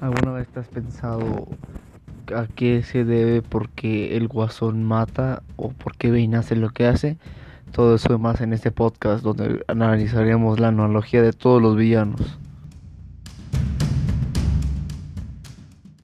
¿Alguna vez te has pensado a qué se debe porque el guasón mata o por qué hace lo que hace? Todo eso y más en este podcast donde analizaremos la analogía de todos los villanos.